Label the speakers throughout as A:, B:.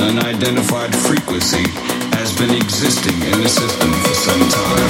A: unidentified frequency has been existing in the system for some time.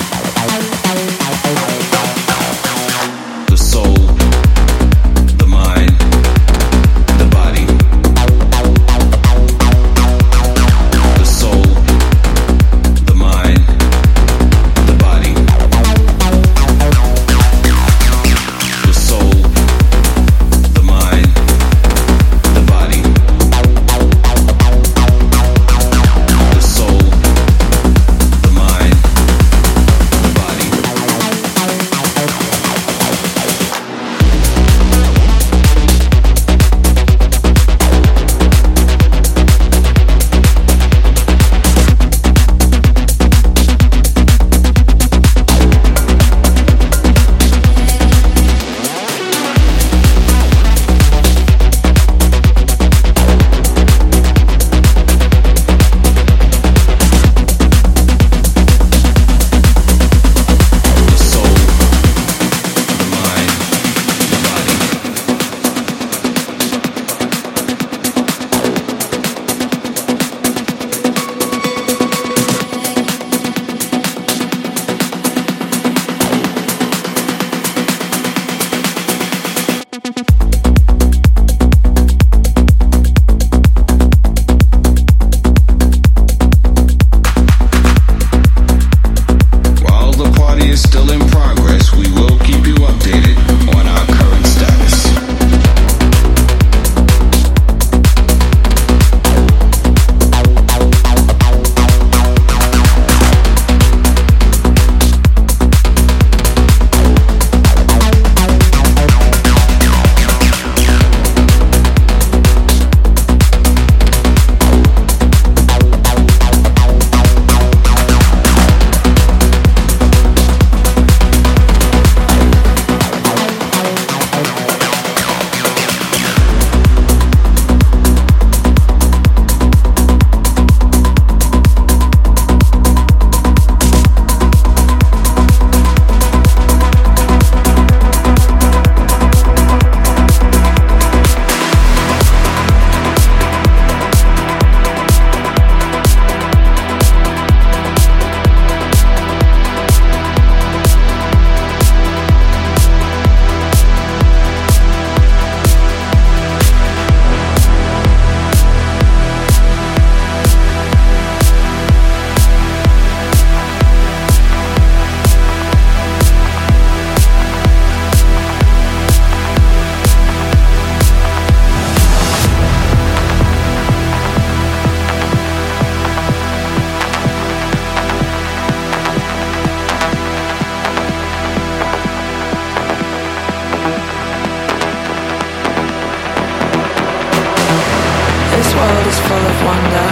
B: world is full of wonder.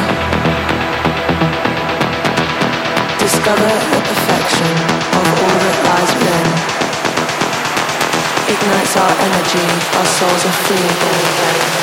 B: Discover the perfection of all that lies within. Ignites our energy, our souls are free again.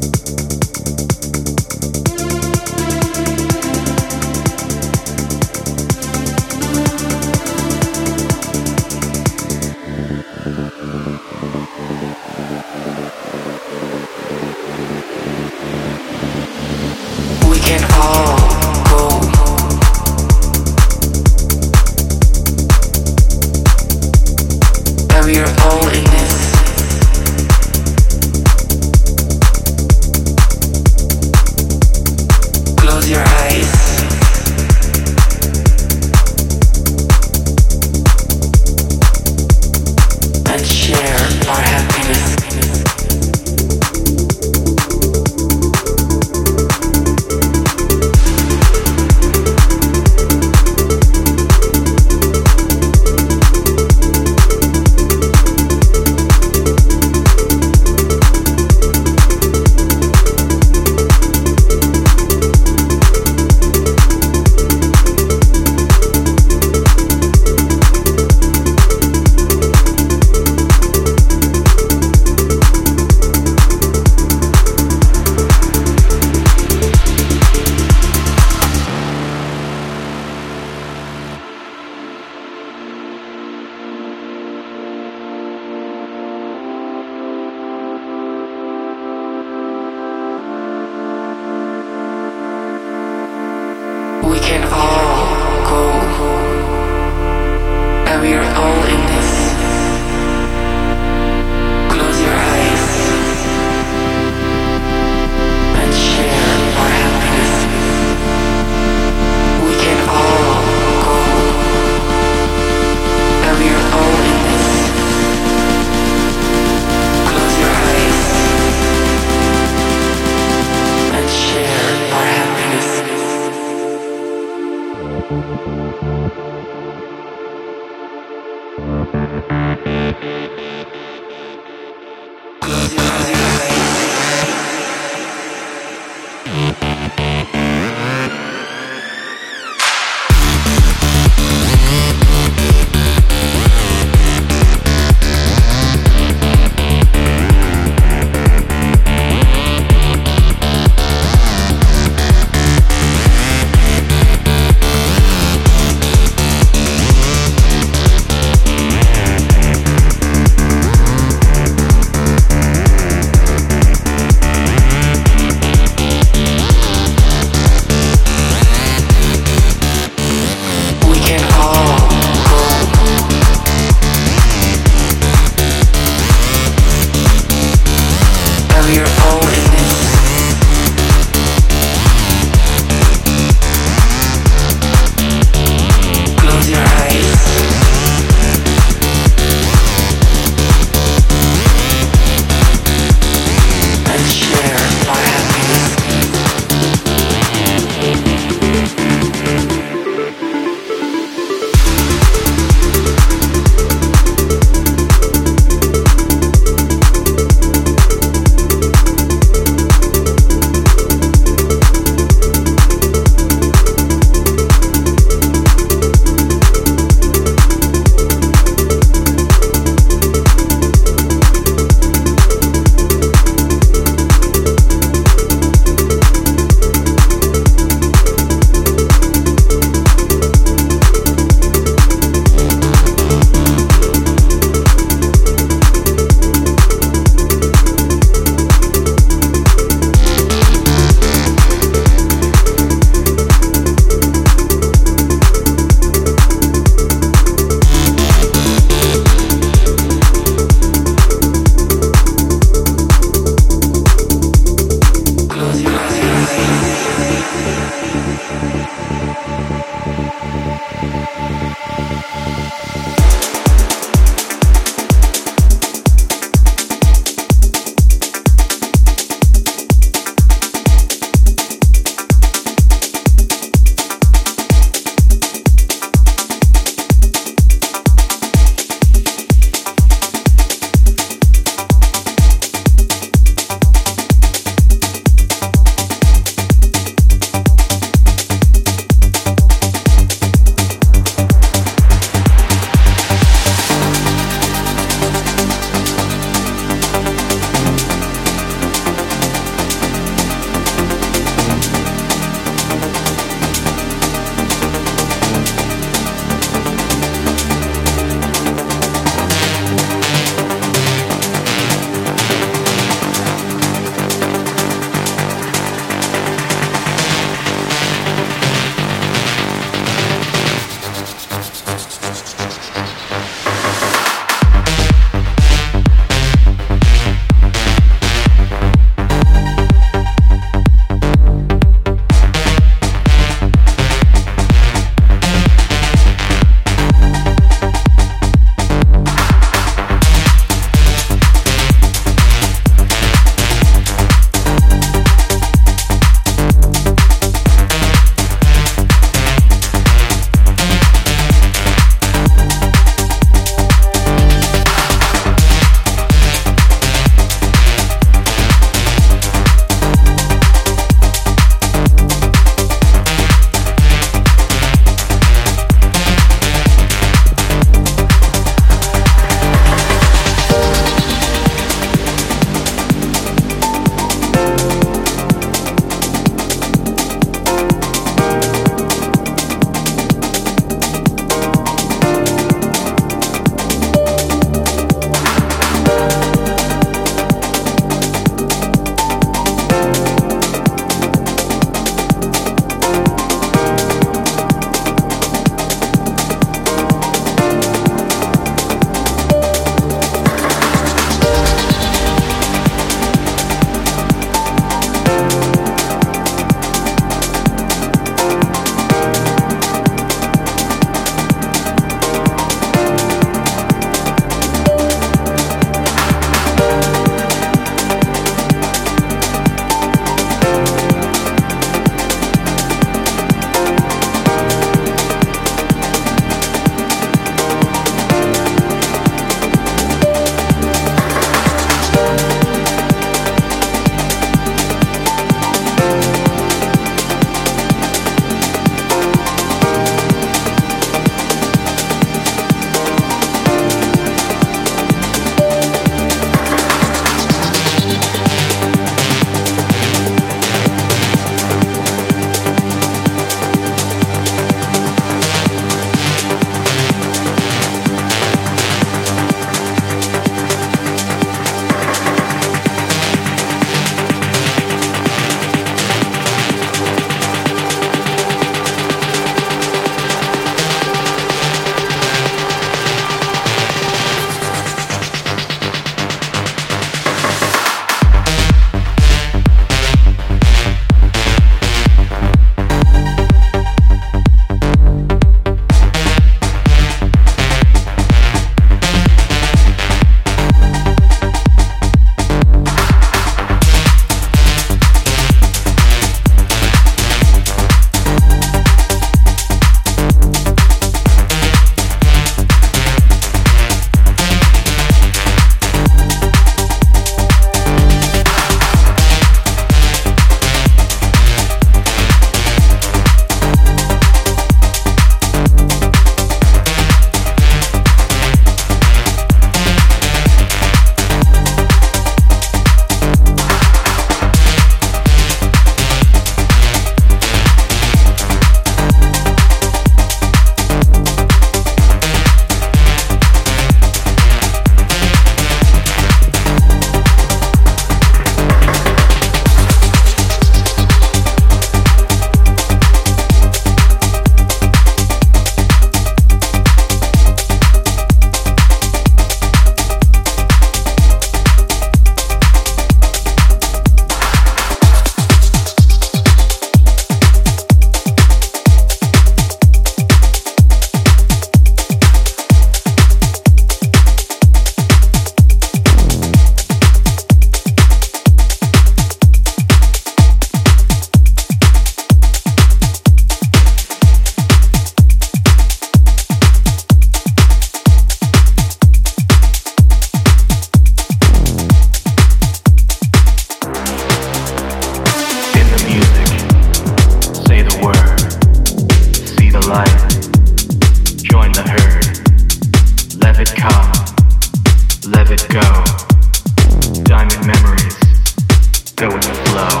C: Go with the flow.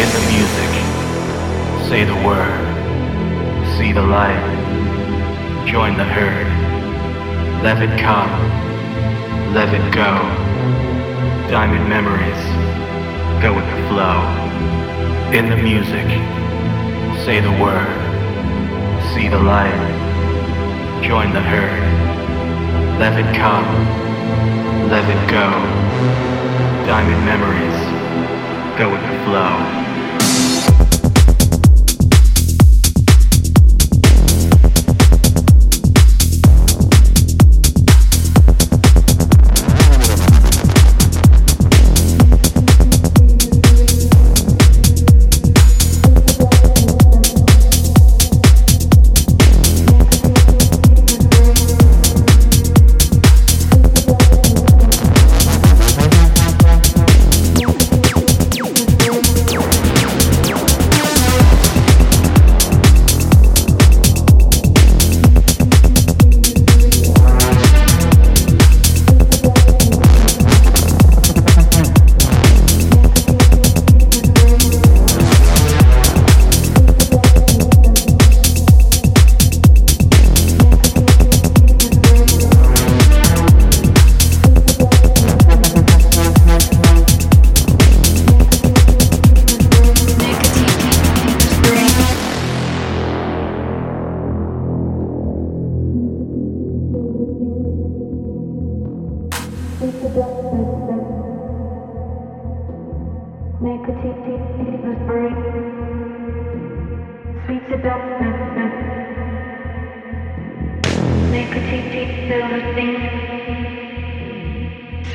C: In the music. Say the word. See the light. Join the herd. Let it come. Let it go. Diamond memories. Go with the flow. In the music. Say the word. See the light. Join the herd. Let it come. Let it go. Diamond memories. Go with the flow.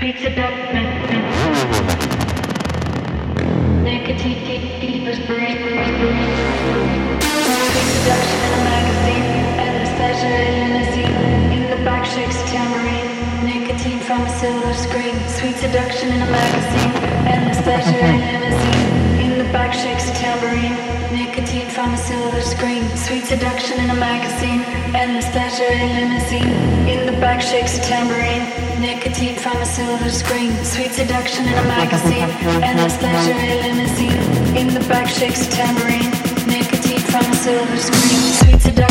D: speaks about seduction in a magazine, and a pleasure in a scene. In the back shakes tambourine, nicotine from a silver screen. Sweet seduction in a magazine, and a pleasure in a scene. In the back shakes tambourine, nicotine from a silver screen. Sweet seduction in a magazine, and a pleasure in a scene. In the back shakes tambourine nicotine from a silver screen. Sweet seduction in a magazine. Endless pleasure, limousine In the back shakes a tambourine. Nicotine from a silver screen. Sweet seduction.